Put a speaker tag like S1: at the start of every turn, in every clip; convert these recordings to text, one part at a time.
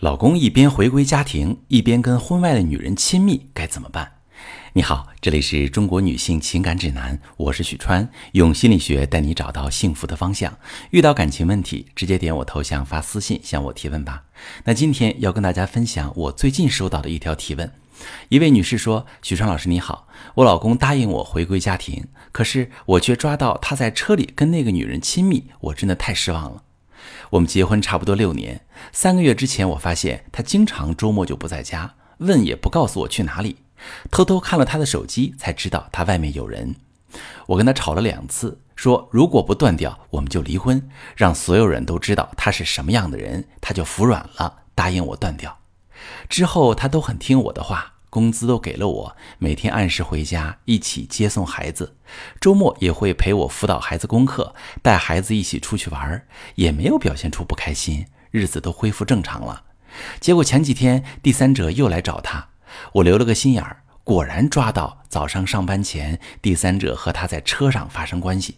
S1: 老公一边回归家庭，一边跟婚外的女人亲密，该怎么办？你好，这里是中国女性情感指南，我是许川，用心理学带你找到幸福的方向。遇到感情问题，直接点我头像发私信向我提问吧。那今天要跟大家分享我最近收到的一条提问。一位女士说：“许川老师你好，我老公答应我回归家庭，可是我却抓到他在车里跟那个女人亲密，我真的太失望了。”我们结婚差不多六年，三个月之前，我发现他经常周末就不在家，问也不告诉我去哪里。偷偷看了他的手机，才知道他外面有人。我跟他吵了两次，说如果不断掉，我们就离婚，让所有人都知道他是什么样的人。他就服软了，答应我断掉。之后他都很听我的话。工资都给了我，每天按时回家，一起接送孩子，周末也会陪我辅导孩子功课，带孩子一起出去玩，也没有表现出不开心，日子都恢复正常了。结果前几天第三者又来找他，我留了个心眼儿，果然抓到早上上班前第三者和他在车上发生关系，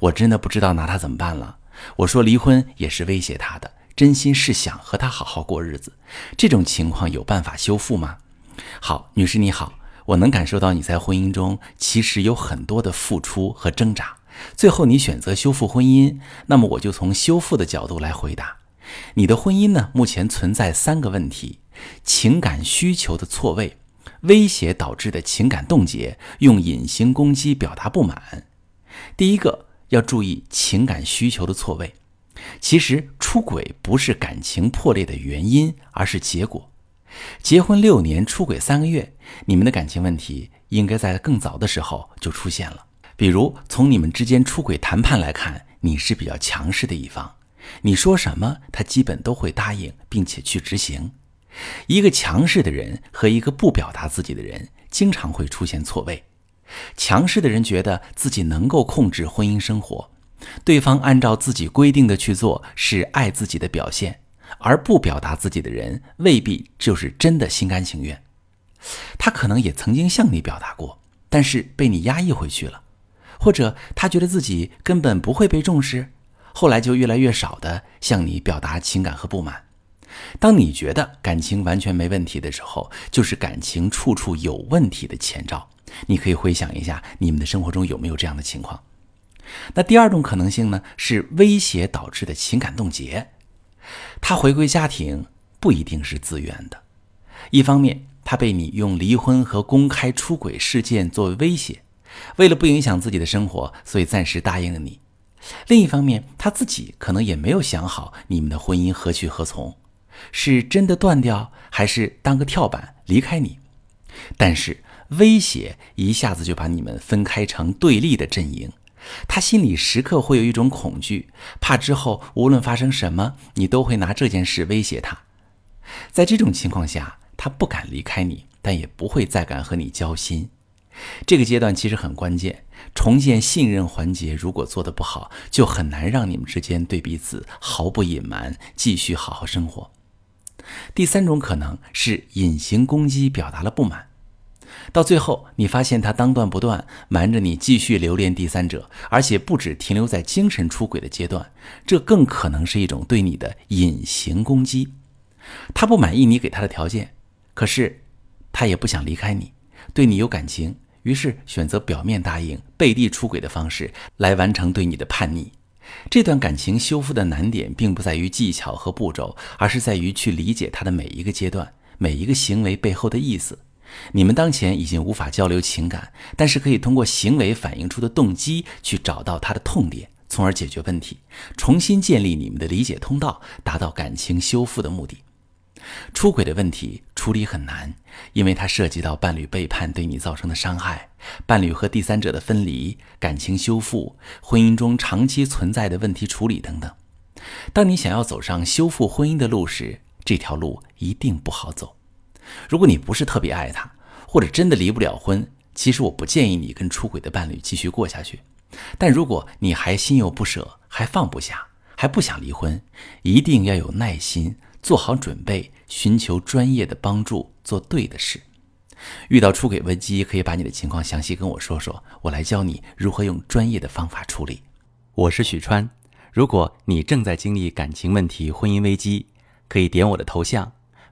S1: 我真的不知道拿他怎么办了。我说离婚也是威胁他的，真心是想和他好好过日子，这种情况有办法修复吗？好，女士你好，我能感受到你在婚姻中其实有很多的付出和挣扎，最后你选择修复婚姻，那么我就从修复的角度来回答。你的婚姻呢，目前存在三个问题：情感需求的错位、威胁导致的情感冻结、用隐形攻击表达不满。第一个要注意情感需求的错位，其实出轨不是感情破裂的原因，而是结果。结婚六年，出轨三个月，你们的感情问题应该在更早的时候就出现了。比如从你们之间出轨谈判来看，你是比较强势的一方，你说什么他基本都会答应，并且去执行。一个强势的人和一个不表达自己的人，经常会出现错位。强势的人觉得自己能够控制婚姻生活，对方按照自己规定的去做是爱自己的表现。而不表达自己的人，未必就是真的心甘情愿。他可能也曾经向你表达过，但是被你压抑回去了，或者他觉得自己根本不会被重视，后来就越来越少的向你表达情感和不满。当你觉得感情完全没问题的时候，就是感情处处有问题的前兆。你可以回想一下，你们的生活中有没有这样的情况？那第二种可能性呢，是威胁导致的情感冻结。他回归家庭不一定是自愿的，一方面他被你用离婚和公开出轨事件作为威胁，为了不影响自己的生活，所以暂时答应了你；另一方面他自己可能也没有想好你们的婚姻何去何从，是真的断掉，还是当个跳板离开你？但是威胁一下子就把你们分开成对立的阵营。他心里时刻会有一种恐惧，怕之后无论发生什么，你都会拿这件事威胁他。在这种情况下，他不敢离开你，但也不会再敢和你交心。这个阶段其实很关键，重建信任环节如果做得不好，就很难让你们之间对彼此毫不隐瞒，继续好好生活。第三种可能是隐形攻击，表达了不满。到最后，你发现他当断不断，瞒着你继续留恋第三者，而且不止停留在精神出轨的阶段，这更可能是一种对你的隐形攻击。他不满意你给他的条件，可是他也不想离开你，对你有感情，于是选择表面答应、背地出轨的方式来完成对你的叛逆。这段感情修复的难点，并不在于技巧和步骤，而是在于去理解他的每一个阶段、每一个行为背后的意思。你们当前已经无法交流情感，但是可以通过行为反映出的动机去找到他的痛点，从而解决问题，重新建立你们的理解通道，达到感情修复的目的。出轨的问题处理很难，因为它涉及到伴侣背叛对你造成的伤害，伴侣和第三者的分离、感情修复、婚姻中长期存在的问题处理等等。当你想要走上修复婚姻的路时，这条路一定不好走。如果你不是特别爱他，或者真的离不了婚，其实我不建议你跟出轨的伴侣继续过下去。但如果你还心有不舍，还放不下，还不想离婚，一定要有耐心，做好准备，寻求专业的帮助，做对的事。遇到出轨危机，可以把你的情况详细跟我说说，我来教你如何用专业的方法处理。我是许川，如果你正在经历感情问题、婚姻危机。
S2: 可以点我的头像，